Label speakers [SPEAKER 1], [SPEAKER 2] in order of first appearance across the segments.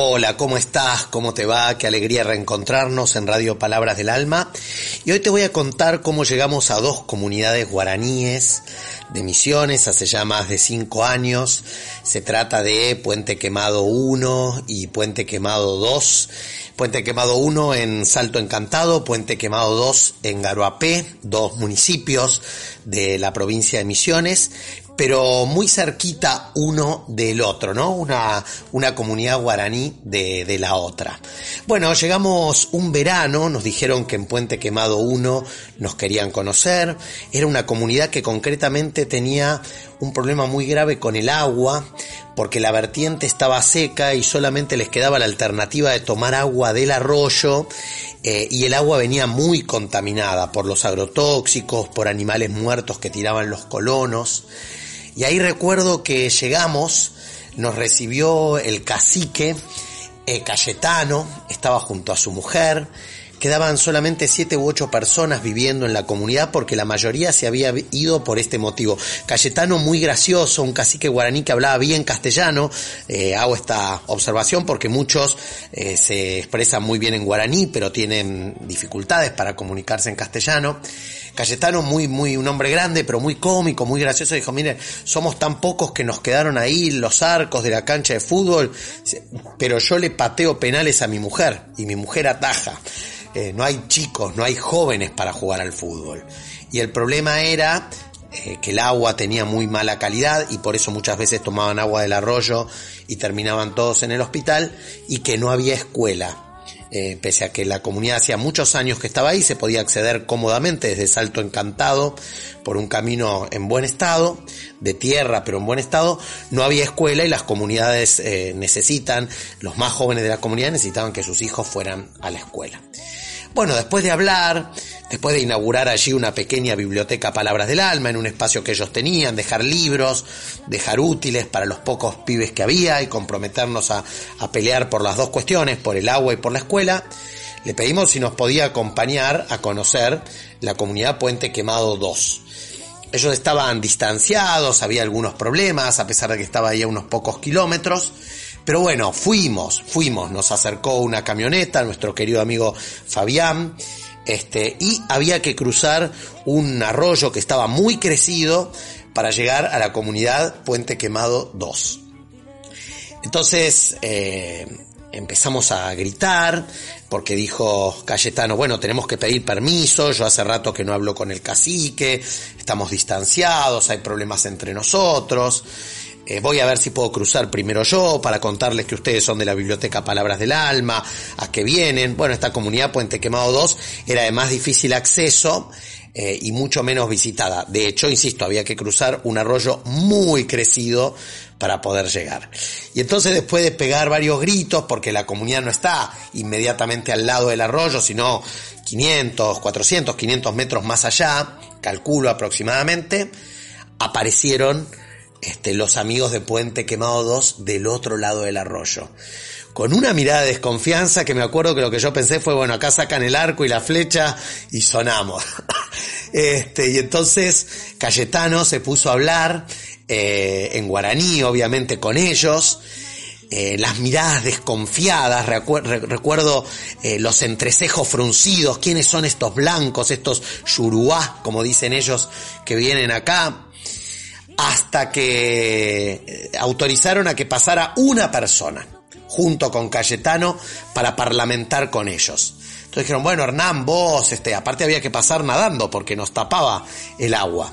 [SPEAKER 1] Hola, ¿cómo estás? ¿Cómo te va? Qué alegría reencontrarnos en Radio Palabras del Alma. Y hoy te voy a contar cómo llegamos a dos comunidades guaraníes de misiones hace ya más de cinco años. Se trata de Puente Quemado 1 y Puente Quemado 2. Puente Quemado 1 en Salto Encantado, Puente Quemado 2 en Garoapé, dos municipios de la provincia de Misiones, pero muy cerquita uno del otro, ¿no? Una, una comunidad guaraní de, de, la otra. Bueno, llegamos un verano, nos dijeron que en Puente Quemado 1 nos querían conocer, era una comunidad que concretamente tenía un problema muy grave con el agua, porque la vertiente estaba seca y solamente les quedaba la alternativa de tomar agua del arroyo eh, y el agua venía muy contaminada por los agrotóxicos, por animales muertos que tiraban los colonos. Y ahí recuerdo que llegamos, nos recibió el cacique eh, Cayetano, estaba junto a su mujer, quedaban solamente siete u ocho personas viviendo en la comunidad porque la mayoría se había ido por este motivo. Cayetano muy gracioso, un cacique guaraní que hablaba bien castellano, eh, hago esta observación porque muchos eh, se expresan muy bien en guaraní pero tienen dificultades para comunicarse en castellano. Cayetano muy, muy, un hombre grande, pero muy cómico, muy gracioso, dijo, mire, somos tan pocos que nos quedaron ahí los arcos de la cancha de fútbol, pero yo le pateo penales a mi mujer y mi mujer ataja. Eh, no hay chicos, no hay jóvenes para jugar al fútbol. Y el problema era eh, que el agua tenía muy mala calidad y por eso muchas veces tomaban agua del arroyo y terminaban todos en el hospital y que no había escuela. Eh, pese a que la comunidad hacía muchos años que estaba ahí, se podía acceder cómodamente desde Salto Encantado por un camino en buen estado, de tierra pero en buen estado, no había escuela y las comunidades eh, necesitan, los más jóvenes de la comunidad necesitaban que sus hijos fueran a la escuela. Bueno, después de hablar, después de inaugurar allí una pequeña biblioteca Palabras del Alma en un espacio que ellos tenían, dejar libros, dejar útiles para los pocos pibes que había y comprometernos a, a pelear por las dos cuestiones, por el agua y por la escuela, le pedimos si nos podía acompañar a conocer la comunidad Puente Quemado 2. Ellos estaban distanciados, había algunos problemas, a pesar de que estaba ahí a unos pocos kilómetros, pero bueno, fuimos, fuimos, nos acercó una camioneta, nuestro querido amigo Fabián, este, y había que cruzar un arroyo que estaba muy crecido para llegar a la comunidad Puente Quemado 2. Entonces, eh, empezamos a gritar, porque dijo Cayetano, bueno, tenemos que pedir permiso, yo hace rato que no hablo con el cacique, estamos distanciados, hay problemas entre nosotros. Eh, voy a ver si puedo cruzar primero yo para contarles que ustedes son de la biblioteca Palabras del Alma, a que vienen. Bueno, esta comunidad Puente Quemado 2 era de más difícil acceso eh, y mucho menos visitada. De hecho, insisto, había que cruzar un arroyo muy crecido para poder llegar. Y entonces después de pegar varios gritos, porque la comunidad no está inmediatamente al lado del arroyo, sino 500, 400, 500 metros más allá, calculo aproximadamente, aparecieron este, los amigos de Puente Quemado 2 del otro lado del arroyo. Con una mirada de desconfianza que me acuerdo que lo que yo pensé fue, bueno, acá sacan el arco y la flecha y sonamos. este, y entonces Cayetano se puso a hablar eh, en guaraní, obviamente, con ellos. Eh, las miradas desconfiadas, recuerdo eh, los entrecejos fruncidos, quiénes son estos blancos, estos yuruá, como dicen ellos, que vienen acá, hasta que autorizaron a que pasara una persona junto con Cayetano para parlamentar con ellos. Entonces dijeron, bueno, Hernán, vos, este, aparte había que pasar nadando porque nos tapaba el agua.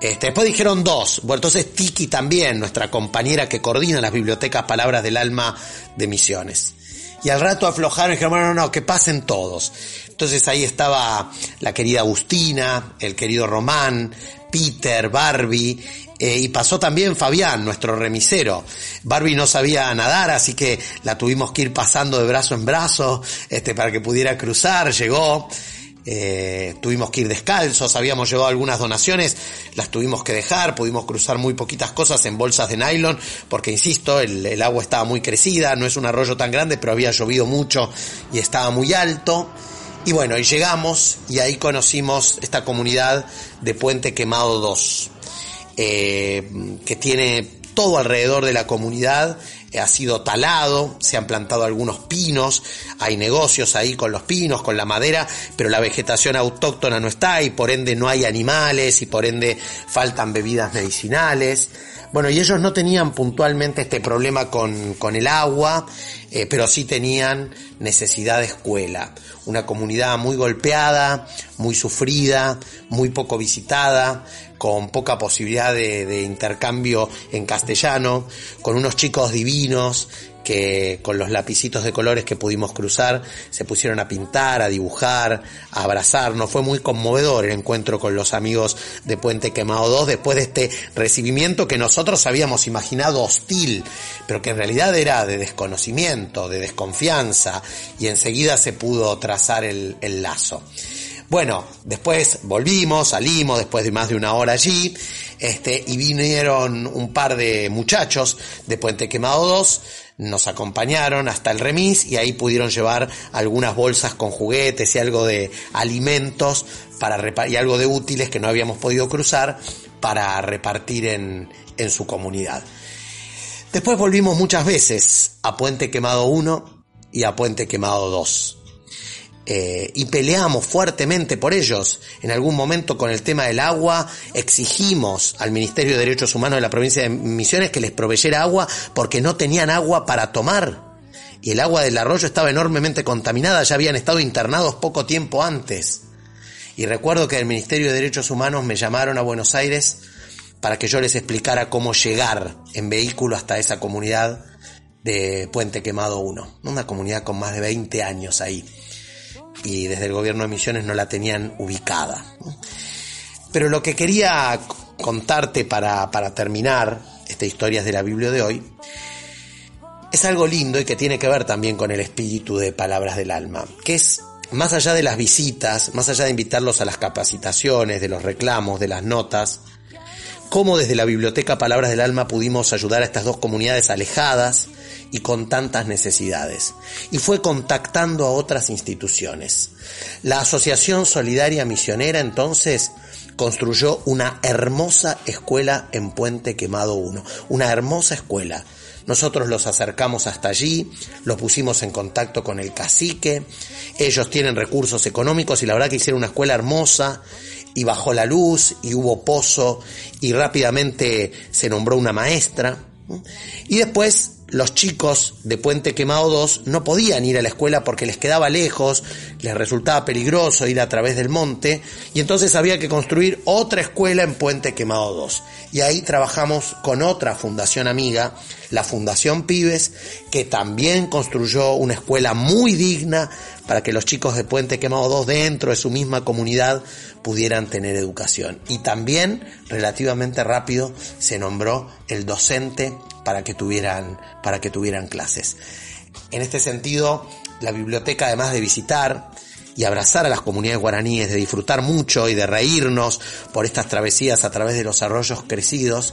[SPEAKER 1] Este, después dijeron dos. Bueno, entonces Tiki también, nuestra compañera que coordina las bibliotecas Palabras del Alma de Misiones. Y al rato aflojaron y dijeron, bueno, no, no, que pasen todos. Entonces ahí estaba la querida Agustina, el querido Román, Peter, Barbie eh, y pasó también Fabián, nuestro remisero. Barbie no sabía nadar, así que la tuvimos que ir pasando de brazo en brazo este, para que pudiera cruzar. Llegó. Eh, tuvimos que ir descalzos, habíamos llevado algunas donaciones, las tuvimos que dejar, pudimos cruzar muy poquitas cosas en bolsas de nylon, porque insisto, el, el agua estaba muy crecida, no es un arroyo tan grande, pero había llovido mucho y estaba muy alto. Y bueno, y llegamos y ahí conocimos esta comunidad de Puente Quemado 2, eh, que tiene todo alrededor de la comunidad, eh, ha sido talado, se han plantado algunos pinos, hay negocios ahí con los pinos, con la madera, pero la vegetación autóctona no está y por ende no hay animales y por ende faltan bebidas medicinales. Bueno, y ellos no tenían puntualmente este problema con, con el agua, eh, pero sí tenían necesidad de escuela. Una comunidad muy golpeada, muy sufrida, muy poco visitada, con poca posibilidad de, intercambio en castellano, con unos chicos divinos que con los lapicitos de colores que pudimos cruzar se pusieron a pintar, a dibujar, a abrazarnos. Fue muy conmovedor el encuentro con los amigos de Puente Quemado 2 después de este recibimiento que nosotros habíamos imaginado hostil, pero que en realidad era de desconocimiento, de desconfianza y enseguida se pudo trazar el, el lazo. Bueno, después volvimos, salimos después de más de una hora allí, este, y vinieron un par de muchachos de Puente Quemado 2, nos acompañaron hasta el remis y ahí pudieron llevar algunas bolsas con juguetes y algo de alimentos para y algo de útiles que no habíamos podido cruzar para repartir en, en su comunidad. Después volvimos muchas veces a Puente Quemado 1 y a Puente Quemado 2 eh, y peleamos fuertemente por ellos. En algún momento con el tema del agua exigimos al Ministerio de Derechos Humanos de la provincia de Misiones que les proveyera agua porque no tenían agua para tomar. Y el agua del arroyo estaba enormemente contaminada, ya habían estado internados poco tiempo antes. Y recuerdo que el Ministerio de Derechos Humanos me llamaron a Buenos Aires para que yo les explicara cómo llegar en vehículo hasta esa comunidad de Puente Quemado 1, una comunidad con más de 20 años ahí y desde el gobierno de Misiones no la tenían ubicada. Pero lo que quería contarte para, para terminar esta historias de la Biblia de hoy es algo lindo y que tiene que ver también con el espíritu de Palabras del Alma, que es más allá de las visitas, más allá de invitarlos a las capacitaciones, de los reclamos, de las notas, cómo desde la biblioteca Palabras del Alma pudimos ayudar a estas dos comunidades alejadas, y con tantas necesidades. Y fue contactando a otras instituciones. La Asociación Solidaria Misionera entonces construyó una hermosa escuela en Puente Quemado 1. Una hermosa escuela. Nosotros los acercamos hasta allí, los pusimos en contacto con el cacique, ellos tienen recursos económicos y la verdad que hicieron una escuela hermosa y bajó la luz y hubo pozo y rápidamente se nombró una maestra. Y después los chicos de Puente Quemado 2 no podían ir a la escuela porque les quedaba lejos, les resultaba peligroso ir a través del monte y entonces había que construir otra escuela en Puente Quemado 2. Y ahí trabajamos con otra fundación amiga, la Fundación Pibes, que también construyó una escuela muy digna para que los chicos de Puente Quemado 2 dentro de su misma comunidad pudieran tener educación. Y también, relativamente rápido, se nombró el docente para que tuvieran, para que tuvieran clases. En este sentido, la biblioteca, además de visitar y abrazar a las comunidades guaraníes, de disfrutar mucho y de reírnos por estas travesías a través de los arroyos crecidos,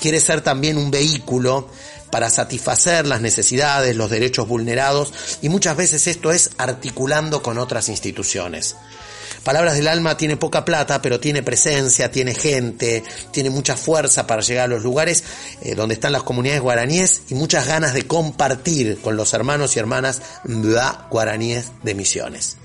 [SPEAKER 1] quiere ser también un vehículo para satisfacer las necesidades, los derechos vulnerados y muchas veces esto es articulando con otras instituciones. Palabras del Alma tiene poca plata, pero tiene presencia, tiene gente, tiene mucha fuerza para llegar a los lugares eh, donde están las comunidades guaraníes y muchas ganas de compartir con los hermanos y hermanas guaraníes de misiones.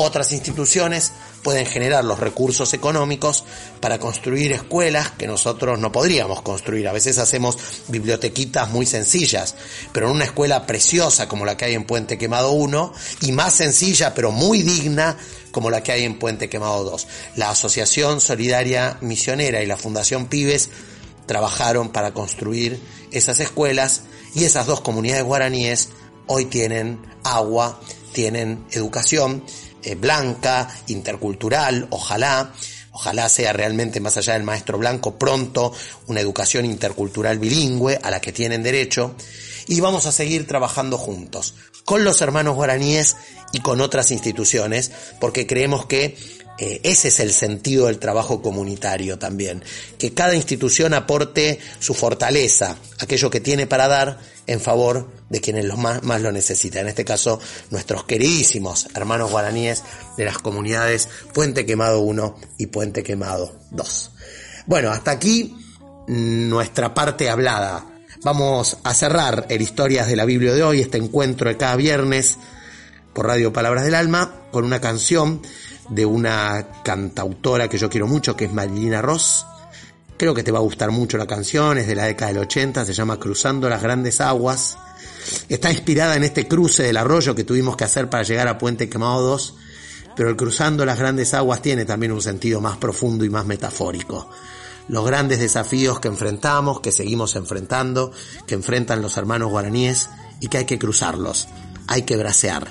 [SPEAKER 1] Otras instituciones pueden generar los recursos económicos para construir escuelas que nosotros no podríamos construir. A veces hacemos bibliotequitas muy sencillas, pero en una escuela preciosa como la que hay en Puente Quemado 1 y más sencilla pero muy digna como la que hay en Puente Quemado 2. La Asociación Solidaria Misionera y la Fundación Pibes trabajaron para construir esas escuelas y esas dos comunidades guaraníes hoy tienen agua, tienen educación eh, blanca, intercultural, ojalá, Ojalá sea realmente más allá del maestro blanco pronto una educación intercultural bilingüe a la que tienen derecho. Y vamos a seguir trabajando juntos con los hermanos guaraníes y con otras instituciones porque creemos que eh, ese es el sentido del trabajo comunitario también, que cada institución aporte su fortaleza, aquello que tiene para dar en favor de quienes lo más, más lo necesitan. En este caso, nuestros queridísimos hermanos guaraníes de las comunidades Puente Quemado 1 y Puente Quemado 2. Bueno, hasta aquí nuestra parte hablada. Vamos a cerrar el Historias de la Biblia de hoy, este encuentro de cada viernes por Radio Palabras del Alma, con una canción de una cantautora que yo quiero mucho, que es Marilina Ross. Creo que te va a gustar mucho la canción, es de la década del 80, se llama Cruzando las Grandes Aguas. Está inspirada en este cruce del arroyo que tuvimos que hacer para llegar a Puente Quemado 2, pero el Cruzando las Grandes Aguas tiene también un sentido más profundo y más metafórico. Los grandes desafíos que enfrentamos, que seguimos enfrentando, que enfrentan los hermanos guaraníes y que hay que cruzarlos, hay que bracear,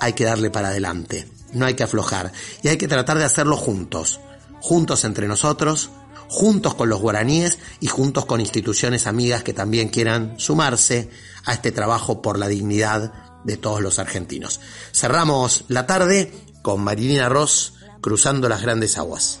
[SPEAKER 1] hay que darle para adelante no hay que aflojar y hay que tratar de hacerlo juntos, juntos entre nosotros, juntos con los guaraníes y juntos con instituciones amigas que también quieran sumarse a este trabajo por la dignidad de todos los argentinos. Cerramos la tarde con Marilina Ross cruzando las grandes aguas.